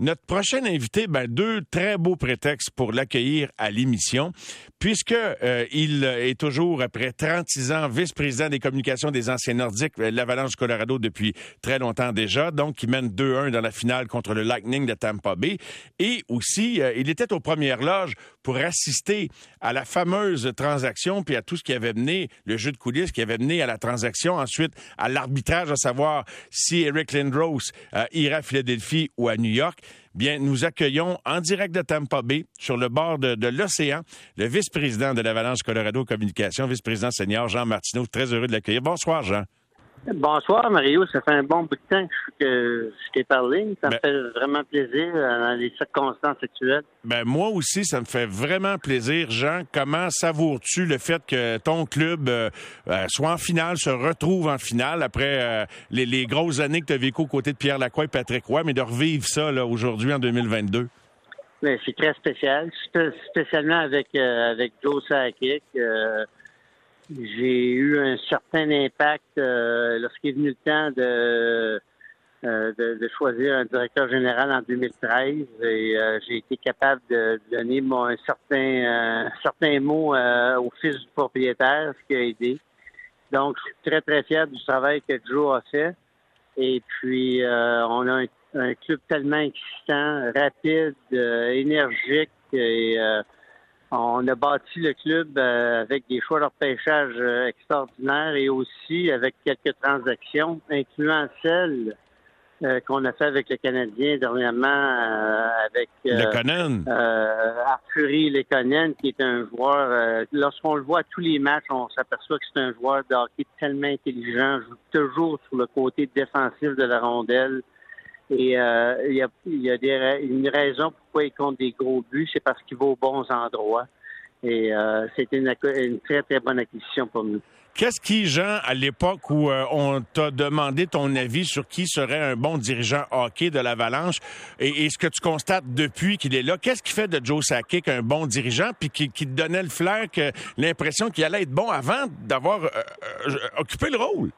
Notre prochain invité, ben, deux très beaux prétextes pour l'accueillir à l'émission, puisque euh, il est toujours, après 36 ans, vice-président des communications des anciens Nordiques, euh, l'Avalanche du Colorado depuis très longtemps déjà, donc il mène 2-1 dans la finale contre le Lightning de Tampa Bay. Et aussi, euh, il était aux premières loges pour assister à la fameuse transaction, puis à tout ce qui avait mené, le jeu de coulisses qui avait mené à la transaction, ensuite à l'arbitrage, à savoir si Eric Lindros euh, ira à Philadelphie ou à New York. Bien, nous accueillons en direct de Tampa Bay, sur le bord de, l'océan, le vice-président de l'Avalanche Colorado Communication, vice-président senior Jean Martineau. Très heureux de l'accueillir. Bonsoir, Jean. Bonsoir, Mario. Ça fait un bon bout de temps que je t'ai parlé. Ça me Ben- fait vraiment plaisir euh, dans les circonstances actuelles. Ben moi aussi, ça me fait vraiment plaisir, Jean. Comment savoures-tu le fait que ton club euh, euh, soit en finale, se retrouve en finale après euh, les, les grosses années que tu as vécues aux côtés de Pierre Lacroix et Patrick Roy, mais de revivre ça aujourd'hui en 2022? Mais c'est très spécial, Spé- spécialement avec euh, avec Joe Sakic. J'ai eu un certain impact euh, lorsqu'il est venu le temps de, euh, de de choisir un directeur général en 2013 et euh, j'ai été capable de donner mon un certain euh, certain mot euh, au fils du propriétaire, ce qui a aidé. Donc, je suis très, très fier du travail que Joe a fait. Et puis, euh, on a un, un club tellement excitant, rapide, énergique. Et on a bâti le club euh, avec des choix de repêchage euh, extraordinaires et aussi avec quelques transactions, incluant celle euh, qu'on a fait avec le Canadien dernièrement, euh, avec euh, le Conan. euh, Arthurie Lekonen, qui est un joueur, euh, lorsqu'on le voit à tous les matchs, on s'aperçoit que c'est un joueur de hockey tellement intelligent, joue toujours sur le côté défensif de la rondelle. Et euh, il y a, y a une raison pourquoi il compte des gros buts, c'est parce qu'il va aux bons endroits. Et euh, c'était une, très, très bonne acquisition pour nous. Qu'est-ce qui, Jean, à l'époque où euh, on t'a demandé ton avis sur qui serait un bon dirigeant hockey de l'Avalanche et, ce que tu constates depuis qu'il est là, qu'est-ce qui fait de Joe Sakic un bon dirigeant puis qui, qui te donnait le flair, l'impression qu'il allait être bon avant d'avoir euh, euh, occupé le rôle?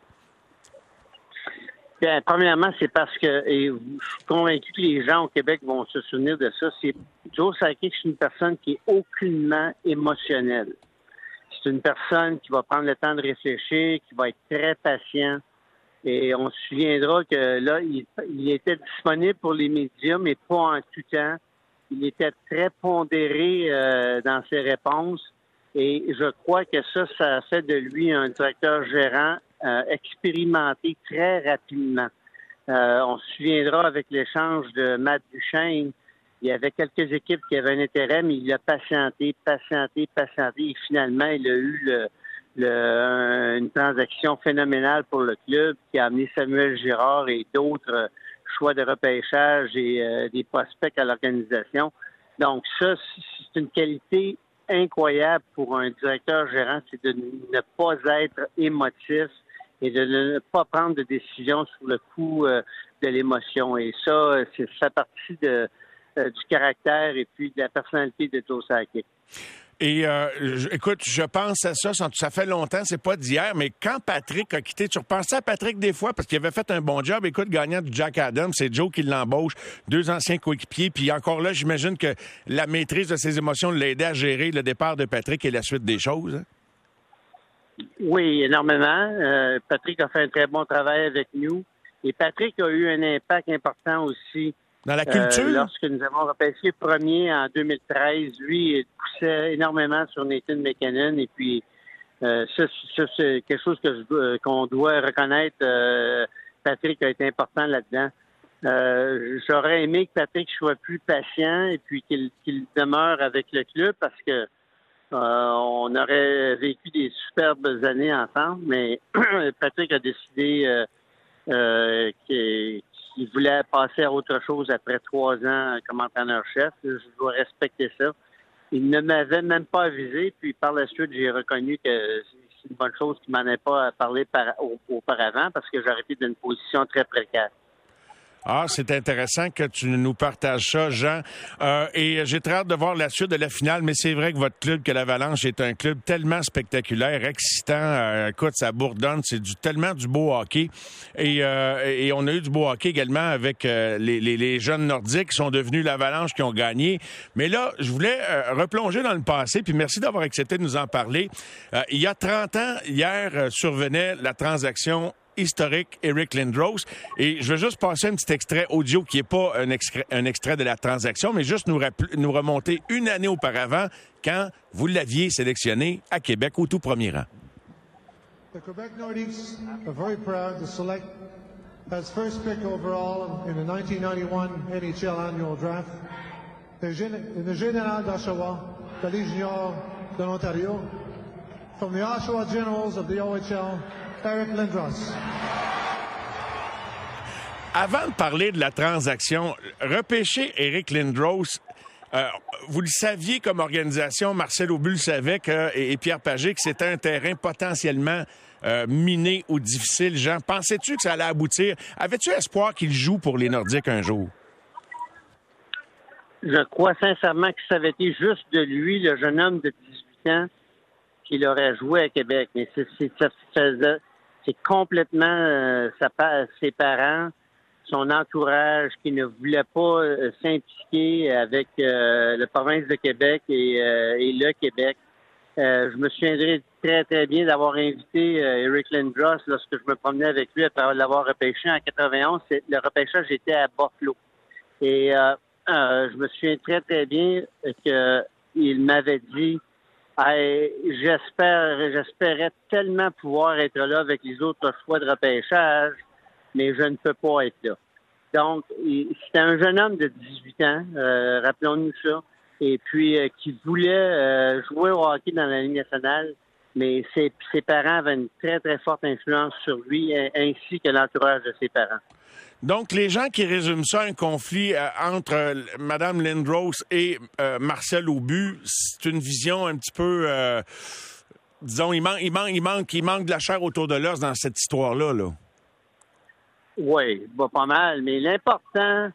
Bien, premièrement, c'est parce que, et je suis convaincu que les gens au Québec vont se souvenir de ça, c'est Joe Sakic, c'est une personne qui est aucunement émotionnelle. C'est une personne qui va prendre le temps de réfléchir, qui va être très patient. Et on se souviendra que là, il, était disponible pour les médias, mais pas en tout temps. Il était très pondéré euh, dans ses réponses. Et je crois que ça, ça fait de lui un directeur gérant euh, expérimenté très rapidement. Euh, on se souviendra avec l'échange de Matt Duchesne, il y avait quelques équipes qui avaient un intérêt, mais il a patienté, patienté, patienté, et finalement, il a eu le, le- une transaction phénoménale pour le club qui a amené Samuel Girard et d'autres euh, choix de repêchage et euh, des prospects à l'organisation. Donc ça, c'est une qualité incroyable pour un directeur gérant, c'est de ne pas être émotif et de ne pas prendre de décision sur le coup euh, de l'émotion. Et ça, c'est ça partie euh, du caractère et puis de la personnalité de Joe. Et euh, écoute, je pense à ça, ça fait longtemps, c'est pas d'hier, mais quand Patrick a quitté, tu repensais à Patrick des fois parce qu'il avait fait un bon job. Écoute, gagnant du Jack Adams, c'est Joe qui l'embauche, deux anciens coéquipiers, puis encore là, j'imagine que la maîtrise de ses émotions l'a aidé à gérer le départ de Patrick et la suite des choses. Oui, énormément. Euh, Patrick a fait un très bon travail avec nous. Et Patrick a eu un impact important aussi Dans la Euh, culture, lorsque nous avons repêché premier en 2013, lui, il poussait énormément sur Nathan McKinnon. Et puis, euh, ça, ça, c'est quelque chose que je dois- qu'on doit reconnaître. euh, Patrick a été important là-dedans. Euh, J'aurais aimé que Patrick soit plus patient et puis qu'il qu'il demeure avec le club parce que euh, on aurait vécu des superbes années ensemble, mais Patrick a décidé euh, euh, qu'il voulait passer à autre chose après trois ans comme entraîneur-chef. Je dois respecter ça. Il ne m'avait même pas avisé, puis par la suite, j'ai reconnu que c'est une bonne chose qu'il m'en ait pas parlé par- au- auparavant parce que j'aurais été dans une position très précaire. Ah, c'est intéressant que tu nous partages ça, Jean. Euh, et j'ai très hâte de voir la suite de la finale, mais c'est vrai que votre club, que l'Avalanche, est un club tellement spectaculaire, excitant. Euh, écoute, ça bourdonne, c'est du tellement du beau hockey. Et, euh, et on a eu du beau hockey également avec les, les, les, jeunes nordiques qui sont devenus l'Avalanche, qui ont gagné. Mais là, je voulais replonger dans le passé, puis merci d'avoir accepté de nous en parler. il y a 30 ans, hier, survenait la transaction historique Eric Lindros. Et je veux juste passer un petit extrait audio qui n'est pas un extrait, un extrait de la transaction, mais juste nous, nous remonter une année auparavant quand vous l'aviez sélectionné à Québec au tout premier rang. The Quebec Nordiques are very proud to select as first pick overall in the 1991 NHL annual draft the Général d'Oshawa, the Légion de l'Ontario, from the Oshawa Generals of the OHL, Eric Lindros. Avant de parler de la transaction, repêcher Eric Lindros, euh, vous le saviez comme organisation, Marcel Aubu le savait que, et, Pierre Pagé que c'était un terrain potentiellement euh, miné ou difficile. Jean, pensais-tu que ça allait aboutir? Avais-tu espoir qu'il joue pour les Nordiques un jour? Je crois sincèrement que ça avait été juste de lui, le jeune homme de 18 ans, qu'il aurait joué à Québec. Mais c'est, c'est complètement euh, ses parents, son entourage qui ne voulait pas euh, s'impliquer avec euh, la province de Québec et, le Québec. je me souviendrai très, très bien d'avoir invité Eric Lindros lorsque je me promenais avec lui après l'avoir repêché en 91. Le repêchage était à Buffalo. Et je me souviens très, très bien qu'il m'avait dit j'espère, j'espérais tellement pouvoir être là avec les autres choix de repêchage, mais je ne peux pas être là. Donc, c'était un jeune homme de 18 ans, euh, rappelons-nous ça, et puis euh, qui voulait euh, jouer au hockey dans la Ligue nationale, mais ses, ses parents avaient une très, très forte influence sur lui, ainsi que l'entourage de ses parents. Donc, les gens qui résument ça un conflit euh, entre euh, Mme Lindros et euh, Marcel Aubu, c'est une vision un petit peu, disons, il, manque, il, il, manque, il manque de la chair autour de l'os dans cette histoire-là. Là. Oui, pas mal. Mais l'important,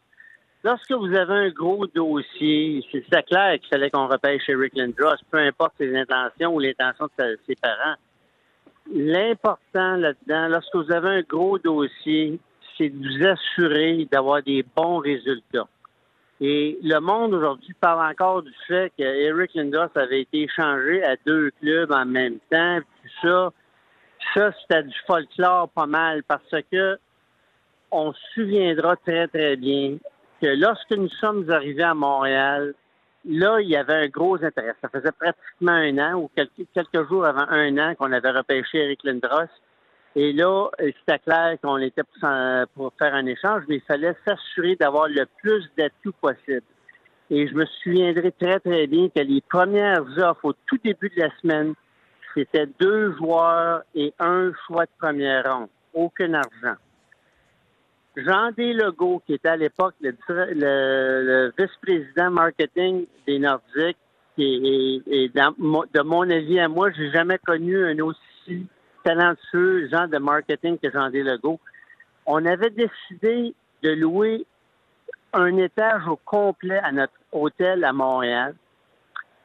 lorsque vous avez un gros dossier, c'est clair qu'il fallait qu'on repêche Rick Lindros, peu importe ses intentions ou l'intention de ses parents. L'important là-dedans, lorsque vous avez un gros dossier, c'est de vous assurer d'avoir des bons résultats. Et le monde aujourd'hui parle encore du fait que Eric Lindros avait été échangé à deux clubs en même temps. Puis ça, ça c'était du folklore pas mal parce que on se souviendra très très bien que lorsque nous sommes arrivés à Montréal, là il y avait un gros intérêt. Ça faisait pratiquement un an ou quelques, jours avant un an qu'on avait repêché Eric Lindros. Et là, c'était clair qu'on était pour, faire un échange, mais il fallait s'assurer d'avoir le plus d'atouts possible. Et je me souviendrai très, très bien que les premières offres au tout début de la semaine, c'était deux joueurs et un choix de première ronde. Aucun argent. Jean Legault, qui était à l'époque le, vice-président marketing des Nordiques, et, et, de mon avis à moi, j'ai jamais connu un aussi talentueux gens de marketing que Jean Legault, on avait décidé de louer un étage au complet à notre hôtel à Montréal.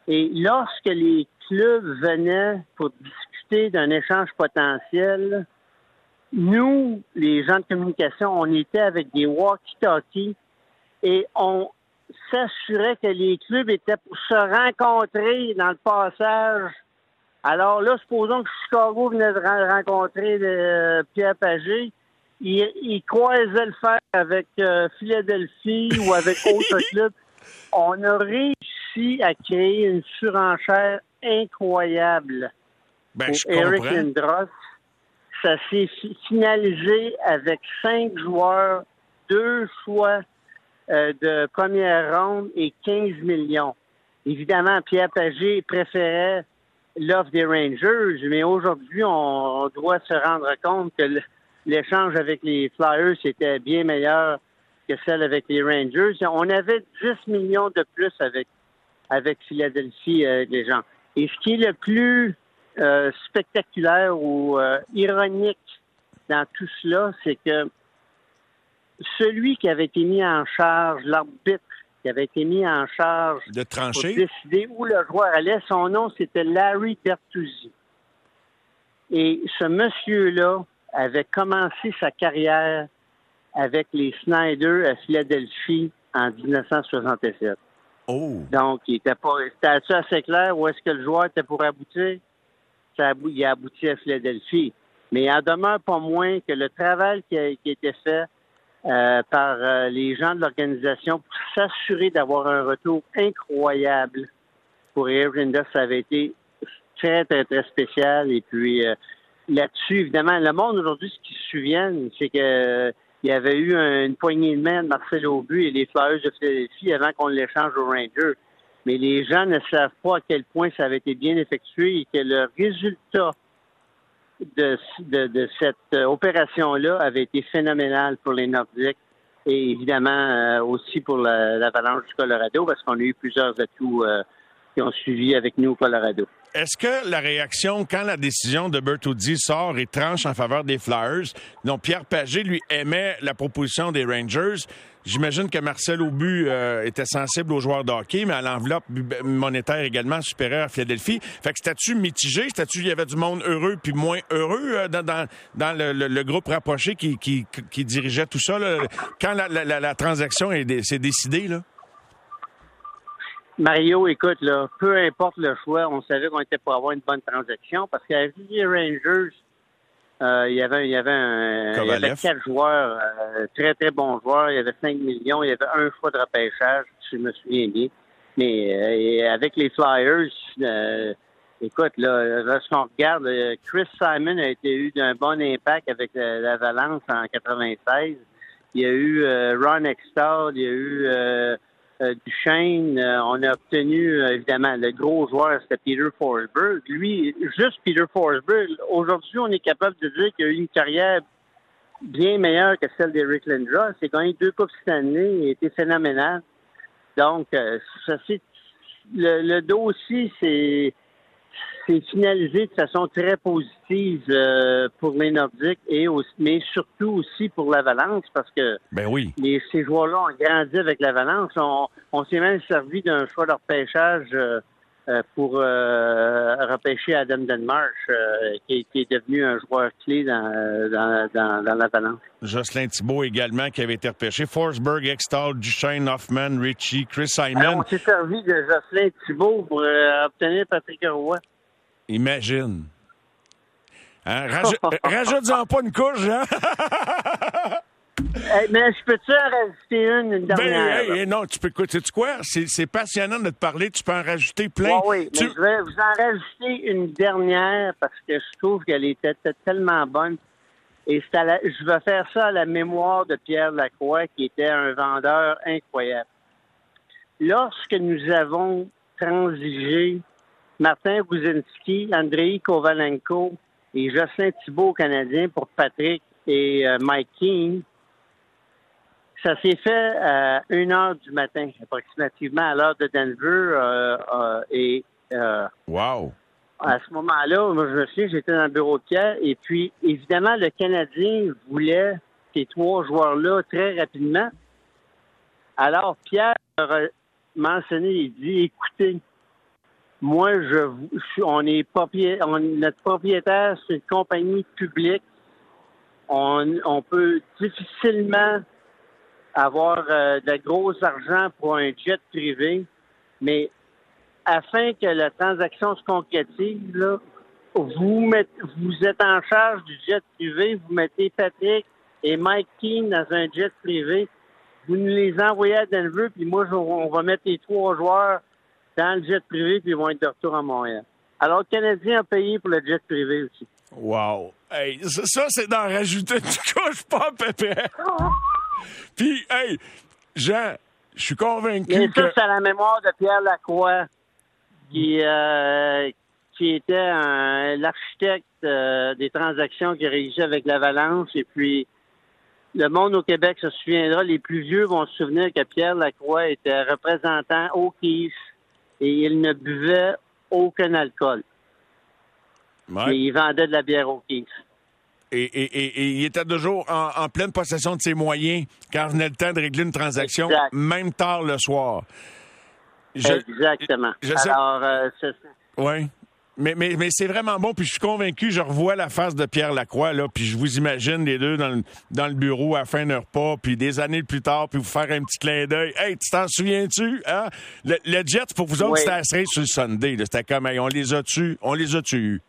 Et lorsque les clubs venaient pour discuter d'un échange potentiel, nous, les gens de communication, on était avec des walkie-talkies et on s'assurait que les clubs étaient pour se rencontrer dans le passage alors là, supposons que Chicago venait de rencontrer euh, Pierre Pagé. Il, croisait le fer avec euh, Philadelphie ou avec autre club. On a réussi à créer une surenchère incroyable ben, Eric Lindros. Ça s'est finalisé avec cinq joueurs, deux choix euh, de première ronde et 15 millions. Évidemment, Pierre Pagé préférait l'offre des Rangers, mais aujourd'hui, on doit se rendre compte que l'échange avec les Flyers était bien meilleur que celle avec les Rangers. On avait 10 millions de plus avec, avec Philadelphie, euh, les gens. Et ce qui est le plus euh, spectaculaire ou euh, ironique dans tout cela, c'est que celui qui avait été mis en charge, l'arbitre qui avait été mis en charge de trancher? pour décider où le joueur allait, son nom c'était Larry Bertuzzi. Et ce monsieur-là avait commencé sa carrière avec les Snyder à Philadelphie en 1967. Oh. Donc, il était pas, c'était assez clair où est-ce que le joueur était pour aboutir? Ça, il a abouti à Philadelphie. Mais il en demeure pas moins que le travail qui a, été fait euh, par euh, les gens de l'organisation pour s'assurer d'avoir un retour incroyable pour Air ça avait été très, très, très spécial. Et puis, euh, là-dessus, évidemment, le monde aujourd'hui, ce qu'ils se souviennent, c'est que il y avait eu une poignée de main de Marcel Aubu et les Flyers de Philadelphie avant qu'on l'échange aux Rangers. Mais les gens ne savent pas à quel point ça avait été bien effectué et que le résultat de, de, cette opération-là avait été phénoménal pour les Nordiques et évidemment euh, aussi pour l'Avalanche du Colorado parce qu'on a eu plusieurs atouts euh, qui ont suivi avec nous au Colorado. Est-ce que la réaction, quand la décision de Bertuzzi sort et tranche en faveur des Flyers, dont Pierre Pagé, lui, aimait la proposition des Rangers, j'imagine que Marcel Aubu euh, était sensible aux joueurs de hockey, mais à l'enveloppe monétaire également supérieure à Philadelphie. Fait que statut mitigé, statut il y avait du monde heureux puis moins heureux euh, dans, dans, dans le, groupe rapproché qui, qui, qui, dirigeait tout ça, là, quand la, la, la transaction s'est décidée, là? Mario, écoute, là, peu importe le choix, on savait qu'on était pour avoir une bonne transaction parce qu'à les Rangers, euh, il y avait, il y avait, un, il y avait quatre joueurs, euh, très, très bons joueurs. Il y avait 5 millions. Il y avait un choix de repêchage, si je me souviens bien. Mais euh, avec les Flyers, écoute, là, lorsqu'on regarde, Chris Simon a été eu d'un bon impact avec la Valence en 96. Il y a eu Ron Extall, il y a eu euh, Duchesne, euh, on a obtenu, euh, évidemment, le gros joueur, c'était Peter Forsberg. Lui, juste Peter Forsberg, aujourd'hui, on est capable de dire qu'il a eu une carrière bien meilleure que celle d'Eric Lindros. C'est gagné deux Coupes Stanley, il a été phénoménal. Donc, ça c'est le, le dossier, c'est c'est finalisé de façon très positive euh, pour les Nordiques et aussi, mais surtout aussi pour la Valence parce que ben oui. les, ces joueurs-là ont grandi avec la Valence. On, on s'est même servi d'un choix de repêchage euh, pour repêcher Adam Denmarsh, qui, qui, est devenu un joueur clé dans, dans, dans, dans la Valence. Jocelyn Thibault également, qui avait été repêché. Forsberg, Extall, Duchesne, Hoffman, Richie, Chris Simon. Alors, on s'est servi de Jocelyn Thibault pour obtenir Patrick Roy. Imagine. Hein? Rajoute-en pas une couche, hein? mais je peux-tu en rajouter une, une ben, dernière? Ben, non, tu peux écouter. Tu quoi? C'est passionnant de te parler. Tu peux en rajouter plein. oui, mais je vais vous en rajouter une dernière parce que je trouve qu'elle était tellement bonne. Et je vais faire ça à la mémoire de Pierre Lacroix, qui était un vendeur incroyable. Lorsque nous avons transigé Martin Guzinski, Andrei Kovalenko et Jocelyn Thibault, Canadien, pour Patrick et euh, Mike King. Ça s'est fait à 1 heure du matin, approximativement à l'heure de Denver. Euh, euh, et wow. à ce moment-là, moi, je me souviens, j'étais dans le bureau de Pierre. Et puis, évidemment, le Canadien voulait ces trois joueurs-là très rapidement. Alors, Pierre a mentionné, il dit, écoutez, moi, je, on est propriétaire, notre propriétaire, c'est une compagnie publique. On, on peut difficilement avoir euh, de gros argent pour un jet privé, mais afin que la transaction se concrétise, là, vous, mettez, vous êtes en charge du jet privé, vous mettez Patrick et Mike Keane dans un jet privé, vous nous les envoyez à Denver, puis moi, on va mettre les trois joueurs dans le jet privé, puis ils vont être de retour à Montréal. Alors, le Canadien a payé pour le jet privé aussi. Wow! Hey, ça, c'est d'en rajouter une couche pas pépé. puis, hey, Jean, je suis convaincu Et que... c'est à la mémoire de Pierre Lacroix, qui, euh, qui était l'architecte euh, des transactions qui régisait avec l'Avalanche. Et puis, le monde au Québec se souviendra, les plus vieux vont se souvenir que Pierre Lacroix était représentant au KIF et il ne buvait aucun alcool. Et il vendait de la bière au Kings. Et, il était toujours en, pleine possession de ses moyens quand venait le temps de régler une transaction, même tard le soir. Exactement. Alors, euh, oui. Mais, mais, mais c'est vraiment bon, puis je suis convaincu, je revois la face de Pierre Lacroix, là, puis je vous imagine les deux dans le, dans le bureau à la fin d'un repas, puis des années plus tard, puis vous faire un petit clin d'œil. Hey, tu t'en souviens-tu? Hein? Le, le, Jet, pour vous autres, c'était assez sur le Sunday. C'était comme, hey, on les a tu on les a tu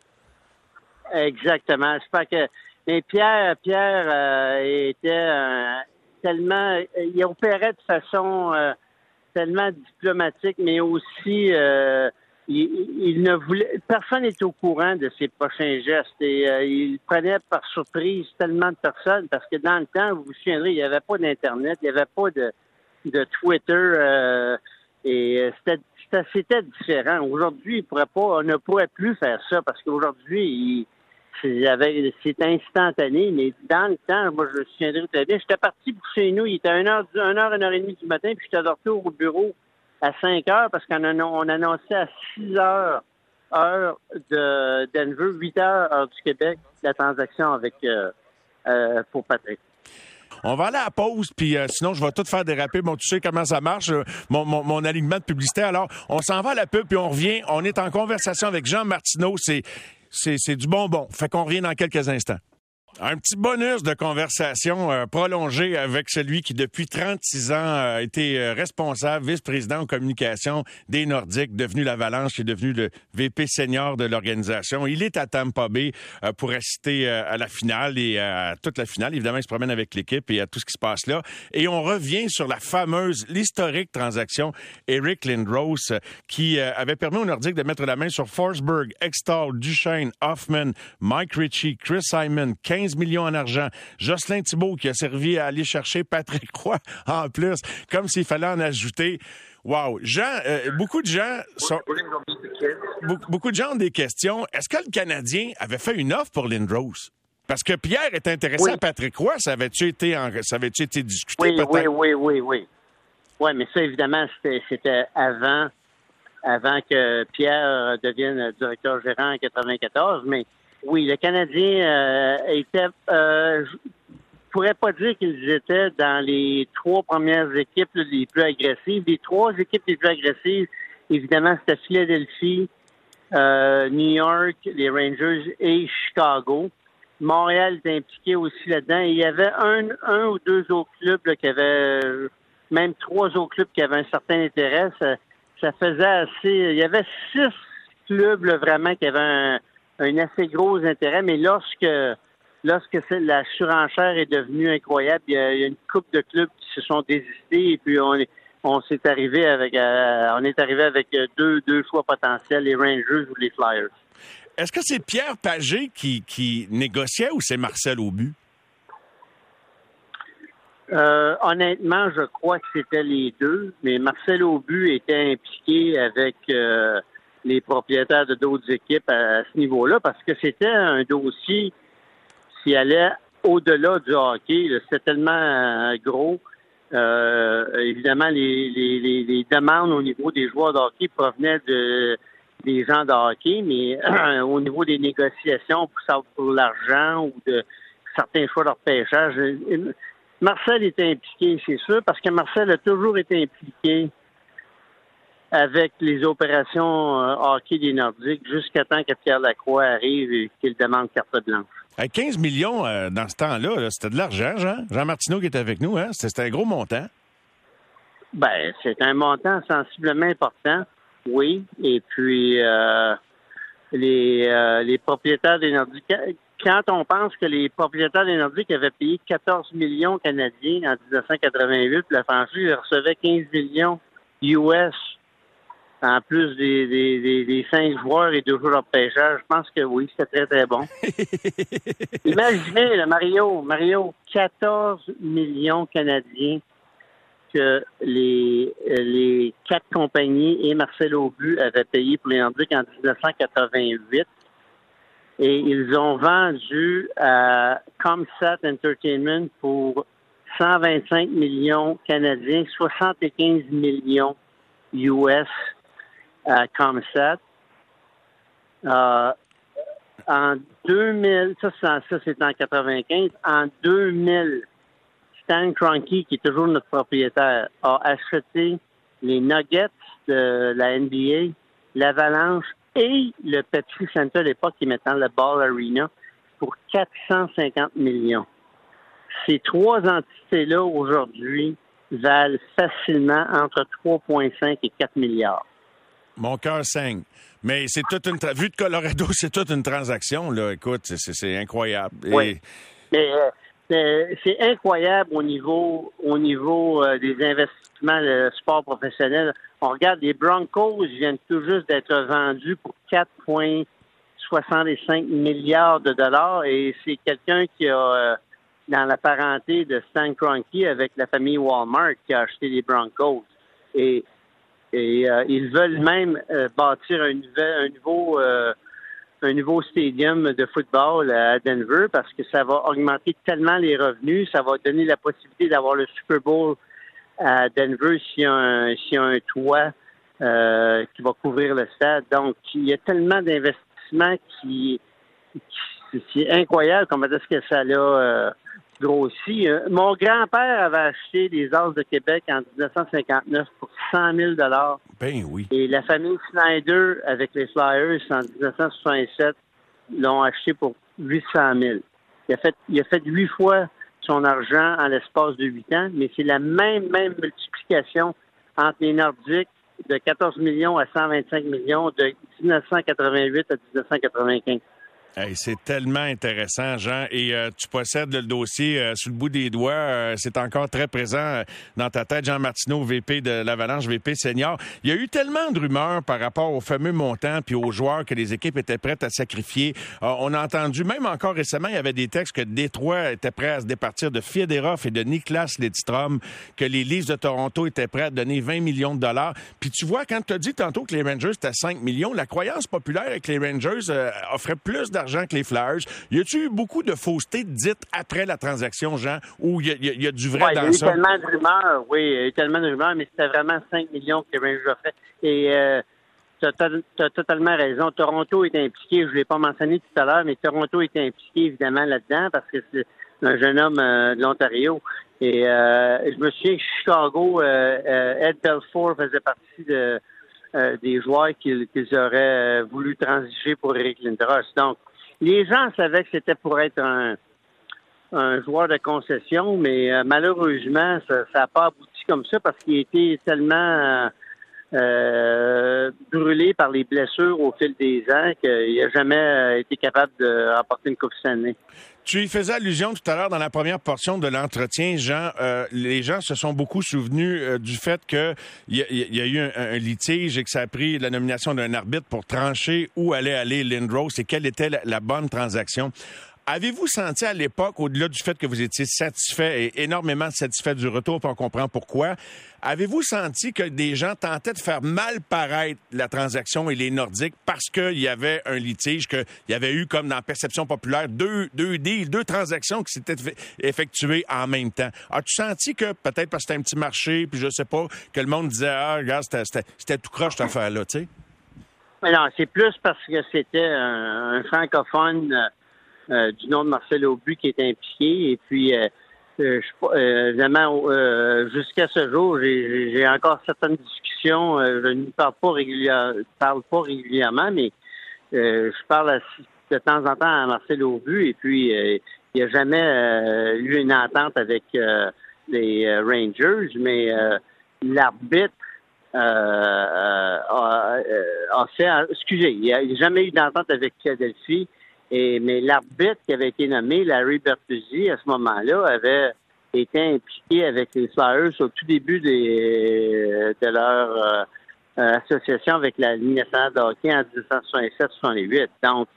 Exactement. C'est pas que. Mais Pierre, Pierre euh, était euh, tellement. Il opérait de façon euh, tellement diplomatique, mais aussi il, ne voulait, personne n'était au courant de ses prochains gestes et euh, il prenait par surprise tellement de personnes parce que dans le temps, vous vous souviendrez, il n'y avait pas d'Internet, il n'y avait pas de, de Twitter euh, et c'était différent. Aujourd'hui, il on ne pourrait plus faire ça parce qu'aujourd'hui, c'est instantané, mais dans le temps, moi, je me souviendrai très bien, j'étais parti pour chez nous, il était 1 heure, 1 heure, 1 heure et demie du matin, puis j'étais de retour au bureau à 5 heures parce qu'on on annonçait à 6 heures heure de Denver, 8 heures heure du Québec, la transaction avec euh, euh, pour Patrick. On va aller à la pause, puis euh, sinon, je vais tout faire déraper. Bon, tu sais comment ça marche, mon, mon, alignement de publicité. Alors, on s'en va à la pub, puis on revient. On est en conversation avec Jean Martineau. C'est, c'est, du bonbon. Fait qu'on revient dans quelques instants. Un petit bonus de conversation euh, prolongée avec celui qui, depuis 36 ans, a été euh, responsable, vice-président en communication des Nordiques, devenu l'Avalanche, qui est devenu le VP senior de l'organisation. Il est à Tampa Bay euh, pour assister à la finale et à toute la finale. Évidemment, il se promène avec l'équipe et à tout ce qui se passe là. Et on revient sur la fameuse, l'historique transaction Eric Lindros, qui avait permis aux Nordiques de mettre la main sur Forsberg, Extall, Duchesne, Hoffman, Mike Ritchie, Chris Simon, Kane 15 millions en argent. Jocelyn Thibault qui a servi à aller chercher Patrick Roy en plus, comme s'il fallait en ajouter. Wow. Jean, euh, beaucoup de gens sont... Beaucoup, de gens ont des questions. Est-ce que le Canadien avait fait une offre pour Lindros? Parce que Pierre est intéressé à Patrick Roy. Ça avait-tu été, ça avait été discuté? Oui, oui, oui, oui, oui. Oui, mais ça, évidemment, c'était avant, avant que Pierre devienne directeur gérant en 94. Mais oui, le Canadien euh, était. Euh, je pourrais pas dire qu'ils étaient dans les trois premières équipes les plus agressives. Les trois équipes les plus agressives, évidemment, c'était Philadelphie, euh, New York, les Rangers et Chicago. Montréal était impliqué aussi là-dedans. Il y avait un, un ou deux autres clubs qui avaient, même trois autres clubs qui avaient un certain intérêt. Ça, faisait assez. Il y avait six clubs vraiment qui avaient un, un assez gros intérêt, mais lorsque lorsque la surenchère est devenue incroyable, il y, a, une coupe de clubs qui se sont désistés et puis on est on s'est arrivé avec euh, on est arrivé avec deux deux choix potentiels, les Rangers ou les Flyers. Est-ce que c'est Pierre Pagé qui, qui négociait ou c'est Marcel Aubu? Euh, honnêtement, je crois que c'était les deux, mais Marcel Aubu était impliqué avec euh, les propriétaires de d'autres équipes à, ce niveau-là parce que c'était un dossier qui allait au-delà du hockey. C'était tellement euh, gros. Euh, évidemment, les, les, les, demandes au niveau des joueurs de hockey provenaient de des gens de hockey, mais au niveau des négociations pour, pour l'argent ou de certains choix de repêchage, Marcel était impliqué, c'est sûr, parce que Marcel a toujours été impliqué avec les opérations euh, hockey des Nordiques jusqu'à temps que Pierre Lacroix arrive et qu'il demande carte blanche. À 15 millions euh, dans ce temps-là, c'était de l'argent, Jean. Jean Martineau qui était avec nous, hein? C'était un gros montant. Ben, c'est un montant sensiblement important, oui. Et puis euh, les, les propriétaires des Nordiques. Quand on pense que les propriétaires des Nordiques avaient payé 14 millions canadiens en 1988, la franchise recevait 15 millions US en plus des, des, des, cinq joueurs et deux joueurs de pêcheur, je pense que oui, c'était très, très bon. Imaginez, le Mario, Mario, 14 millions Canadiens que les, les quatre compagnies et Marcel Aubu avaient payé pour les Nordiques en 1988. Et ils ont vendu à Comsat Entertainment pour 125 millions canadiens, 75 millions US à Comsat. Euh, En 2000, ça, ça c'est en 95. En 2000, Stan Kroenke, qui est toujours notre propriétaire, a acheté les Nuggets de la NBA, l'Avalanche et le Petri Center à l'époque, qui est maintenant le Ball Arena, pour 450 millions. Ces trois entités-là, aujourd'hui, valent facilement entre 3,5 et 4 milliards. Mon cœur saigne. Mais c'est toute une. Vu de Colorado, c'est toute une transaction, là. Écoute, c'est incroyable. Oui. Mais euh, c'est incroyable au niveau, au niveau euh, des investissements de sport professionnel. On regarde les Broncos viennent tout juste d'être vendus pour 4,65 milliards de dollars et c'est quelqu'un qui a euh, dans la parenté de Stan Kroenke avec la famille Walmart qui a acheté les Broncos. Et euh, ils veulent même euh, bâtir un, un nouveau euh, un nouveau stadium de football à Denver parce que ça va augmenter tellement les revenus, ça va donner la possibilité d'avoir le Super Bowl à Denver s'il y a un, s'il y a un toit qui va couvrir le stade. Donc, il y a tellement d'investissements qui, qui c'est incroyable comment est-ce que ça l'a Euh, mon grand-père avait acheté des As de Québec en 1959 pour 100 000 Ben oui. Et la famille Snyder, avec les Flyers, en 1967, l'ont acheté pour 800 000. Il a fait, il a fait huit fois son argent en l'espace de huit ans, mais c'est la même, même multiplication entre les Nordiques de 14 millions à 125 millions de 1988 à 1995 c'est tellement intéressant, Jean. Et euh, tu possèdes le dossier euh, sous le bout des doigts. Euh, c'est encore très présent dans ta tête, Jean Martineau, VP de l'Avalanche, VP senior. Il y a eu tellement de rumeurs par rapport au fameux montant puis aux joueurs que les équipes étaient prêtes à sacrifier. on a entendu, même encore récemment, il y avait des textes que Détroit était prêt à se départir de Fedorov et de Niklas Lidstrom, que les Leafs de Toronto étaient prêts à donner 20 millions de dollars. Puis tu vois, quand tu as dit tantôt que les Rangers étaient 5 millions, la croyance populaire avec les Rangers offrait plus d'argent que les Flyers. Y a-tu eu beaucoup de fausseté dites après la transaction, Jean, ou il y, a du vrai dans ça? Il y a eu tellement de rumeurs, oui, il y a eu tellement de rumeurs, mais c'était vraiment 5 millions que Rangers ont fait. Et euh, tu as, totalement raison. Toronto est impliqué, je ne l'ai pas mentionné tout à l'heure, mais Toronto est impliqué évidemment là-dedans parce que c'est un jeune homme euh, de l'Ontario. Et euh, je me souviens que Chicago, Ed Belfort faisait partie de, des joueurs qu'ils auraient voulu transiger pour Eric Lindros. Donc, les gens savaient que c'était pour être un, joueur de concession, mais euh, malheureusement, ça n'a pas abouti comme ça parce qu'il était tellement euh, brûlé par les blessures au fil des ans qu'il n'a jamais euh, été capable de remporter une Coupe année. Tu y faisais allusion tout à l'heure dans la première portion de l'entretien, Jean. les gens se sont beaucoup souvenus du fait qu'il y, y, a eu un, litige et que ça a pris la nomination d'un arbitre pour trancher où allait aller Lindros et quelle était la bonne transaction. Avez-vous senti à l'époque, au-delà du fait que vous étiez satisfait et énormément satisfait du retour, puis on comprend pourquoi, avez-vous senti que des gens tentaient de faire mal paraître la transaction et les Nordiques parce qu'il y avait un litige, qu'il y avait eu, comme dans la perception populaire, deux, deux deals, deux transactions qui s'étaient effectuées en même temps? As-tu senti que, peut-être parce que c'était un petit marché, puis je sais pas, que le monde disait, ah, regarde, c'était tout croche cette affaire-là, tu sais? Non, c'est plus parce que c'était un francophone euh, du nom de Marcel Aubu qui est impliqué. Et puis, euh, euh, euh jusqu'à ce jour, j'ai encore certaines discussions. je ne parle pas, régulièrement, parle pas régulièrement, mais je parle de temps en temps à Marcel Aubu. Et puis, il n'y a jamais eu une entente avec les Rangers, mais l'arbitre a, fait... Excusez, il n'y a jamais eu d'entente avec Philadelphie. Et, mais l'arbitre qui avait été nommé, Larry Bertuzzi, à ce moment-là, avait été impliqué avec les Flyers au tout début de leur euh, association avec la Ligue nationale de hockey en 1967-68. Donc,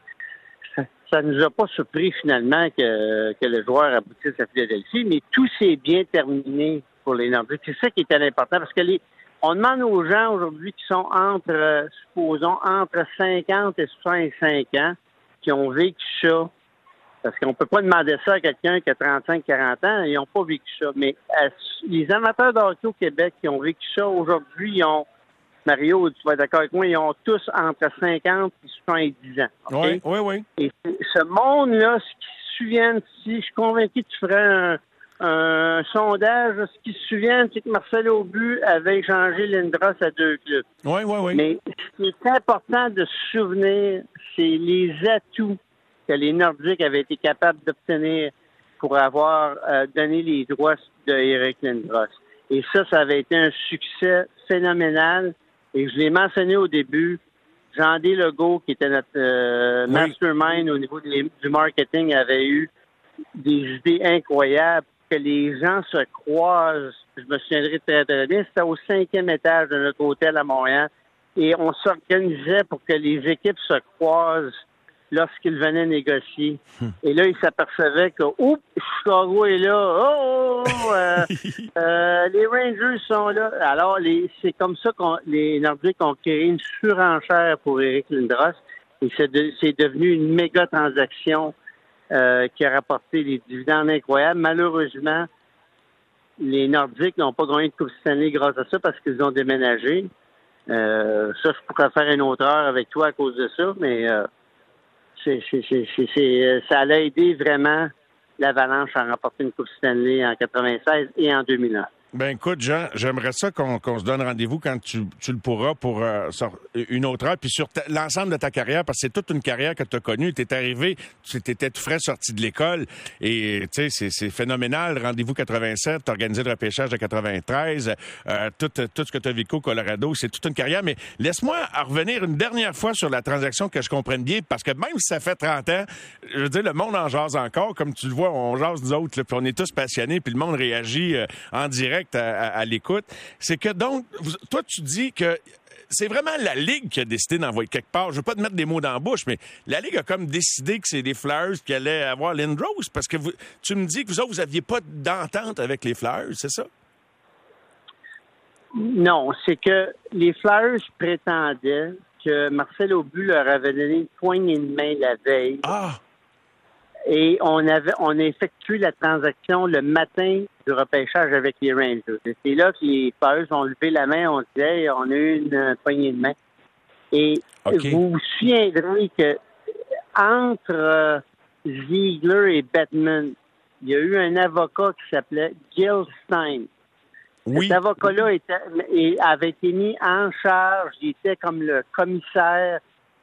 ça ne nous a pas surpris finalement que, que le joueur aboutisse à Philadelphie, mais tout s'est bien terminé pour les Nordiques. C'est ça qui était important parce que les, on demande aux gens aujourd'hui qui sont entre, euh, supposons, entre 50 et 65 ans, qui ont vécu ça. Parce qu'on ne peut pas demander ça à quelqu'un qui a 35-40 ans, ils n'ont pas vécu ça. Mais les amateurs de hockey au Québec qui ont vécu ça aujourd'hui, ils ont Mario, tu vas être d'accord avec moi, ils ont tous entre 50 et 70 ans. Oui, oui, oui. Et ce monde-là, ce qui se souviennent, si je suis convaincu que tu ferais un, un sondage, ce qui se souviennent, c'est que Marcel Aubu avait échangé Lindros à deux clubs. Oui, oui, oui. Mais ce qui est important de se souvenir, c'est les atouts que les Nordiques avaient été capables d'obtenir pour avoir euh, donné les droits de Eric Lindros. Et ça, ça avait été un succès phénoménal. Et je l'ai mentionné au début, Jean-D Legault, qui était notre euh, Oui. mastermind au niveau du marketing, avait eu des idées incroyables, que les gens se croisent. Je me souviendrai très, très bien. C'était au cinquième étage de notre hôtel à Montréal. Et on s'organisait pour que les équipes se croisent lorsqu'ils venaient négocier. Et là, ils s'apercevaient que, oups, Chicago est là. Oh, oh, oh, euh, euh, les Rangers sont là. Alors, c'est comme ça que les Nordiques ont créé une surenchère pour Eric Lindros. Et c'est de- c'est devenu une méga transaction euh, qui a rapporté des dividendes incroyables. Malheureusement, les Nordiques n'ont pas gagné de Coupe Stanley grâce à ça parce qu'ils ont déménagé. Euh, ça, je pourrais faire une autre heure avec toi à cause de ça, mais euh, c'est, euh, ça allait aider vraiment l'Avalanche à remporter une Coupe Stanley en 96 et en 2001. Ben écoute, Jean, j'aimerais ça qu'on se donne rendez-vous quand tu, tu le pourras pour euh, une autre heure, puis sur l'ensemble de ta carrière, parce que c'est toute une carrière que tu as connue. Tu es arrivé, tu étais tout frais sorti de l'école, et tu sais, c'est- phénoménal. Rendez-vous 87, tu organisé le repêchage de 93, euh, tout, tout ce que tu as vécu au Colorado, c'est toute une carrière. Mais laisse-moi en revenir une dernière fois sur la transaction que je comprenne bien, parce que même si ça fait 30 ans, je veux dire, le monde en jase encore. Comme tu le vois, on jase nous autres, puis on est tous passionnés, puis le monde réagit euh, en direct à, à- à l'écoute. C'est que donc, toi, tu dis que c'est vraiment la Ligue qui a décidé d'envoyer quelque part. Je veux pas te mettre des mots dans la bouche, mais la Ligue a comme décidé que c'est les Flyers qui allaient avoir Lindros, parce que vous, tu me dis que vous autres, vous aviez pas d'entente avec les Flyers, c'est ça? Non, c'est que les Flyers prétendaient que Marcel Aubu leur avait donné une poignée de main la veille Ah! Et on avait on a effectué la transaction le matin du repêchage avec les Rangers. C'est là que les Flyers ont levé la main, on disait on a eu une euh, poignée de main. Et vous vous souviendrez que entre euh, Ziegler et Batman, il y a eu un avocat qui s'appelait Gil Stein. Oui. Cet avocat-là avait été mis en charge, il était comme le commissaire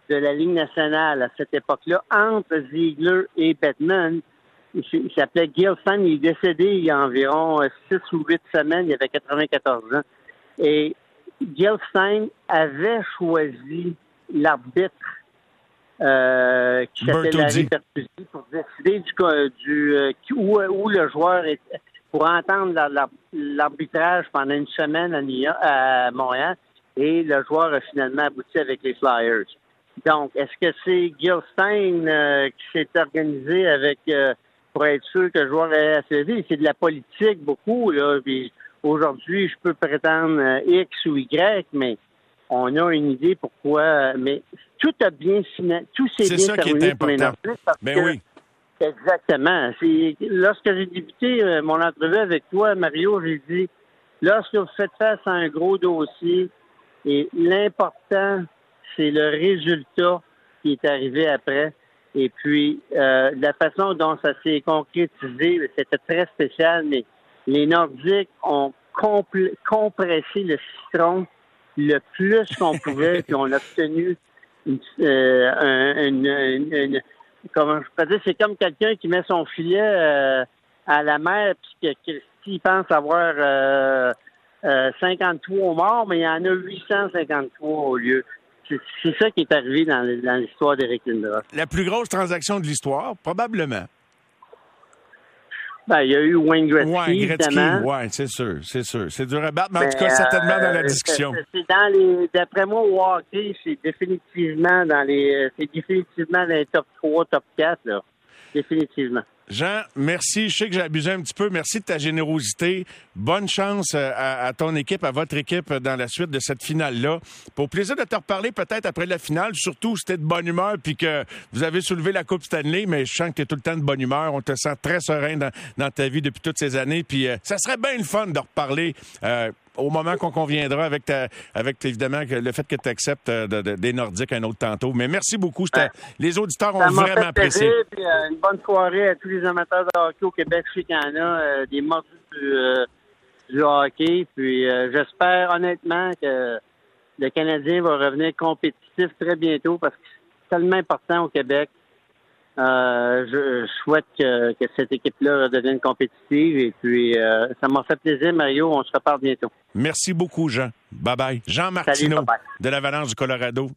de la Ligue nationale à cette époque-là, entre Ziegler et Batman. Il, s'appelait Gil il est décédé il y a environ euh, six ou huit semaines, il avait 94 ans. Et Gil Stein avait choisi l'arbitre euh, qui s'appelait. Larry Bertuzzi pour décider du, du euh, où, où le joueur est pour entendre la- la- l'arbitrage pendant une semaine à Montréal et le joueur a finalement abouti avec les Flyers. Donc, est-ce que c'est Gil Stein euh, qui s'est organisé avec euh, pour être sûr que le joueur est assez C'est de la politique beaucoup, là. Puis aujourd'hui, je peux prétendre euh, X ou Y, mais on a une idée pourquoi. Mais tout a bien tout s'est bien ça qui est terminé pour parce Ben que- oui. Exactement. C'est lorsque j'ai débuté euh, mon entrevue avec toi, Mario, j'ai dit lorsque vous faites face à un gros dossier, et l'important, c'est le résultat qui est arrivé après. Et puis euh, la façon dont ça s'est concrétisé, c'était très spécial, mais les Nordiques ont compressé le citron le plus qu'on pouvait, puis on a obtenu une, euh, un- une- une- une- comment je peux dire, c'est comme quelqu'un qui met son filet euh, à la mer puis que Christy pense avoir euh, euh, 53 morts, mais il y en a 853 au lieu. C'est ça qui est arrivé dans, dans l'histoire d'Éric Lindros. La plus grosse transaction de l'histoire, probablement. Ben, il y a eu Wayne Gretzky, Ouais, Gretzky, ouais, c'est sûr, c'est sûr. C'est dur à battre, mais en tout Mais, cas, certainement dans la euh, discussion. c'est- C'est dans les, d'après moi, au hockey, c'est définitivement dans les, c'est définitivement dans les top 3, top 4, là. Définitivement. Jean, merci. Je sais que j'ai abusé un petit peu. Merci de ta générosité. Bonne chance euh, à, ton équipe, à votre équipe euh, dans la suite de cette finale-là. Pour plaisir de te reparler peut-être après la finale, surtout si t'es de bonne humeur puis que vous avez soulevé la Coupe Stanley, mais je sens que t'es tout le temps de bonne humeur. On te sent très serein dans, dans ta vie depuis toutes ces années. Puis euh, ça serait bien le fun de reparler. euh, au moment qu'on conviendra avec ta, avec évidemment le fait que tu acceptes des Nordiques un autre tantôt. Mais merci beaucoup. Les auditeurs ont vraiment apprécié. une bonne soirée à tous les amateurs de hockey au Québec. Je sais qu'il y en a des mordus du, du, hockey. Puis j'espère honnêtement que le Canadien va revenir compétitif très bientôt parce que c'est tellement important au Québec. Euh, je, souhaite que, cette équipe-là devienne compétitive et puis euh, ça m'a fait plaisir, Mario. On se reparle bientôt. Merci beaucoup, Jean. Bye bye. Jean Martineau de l'Avalanche du Colorado.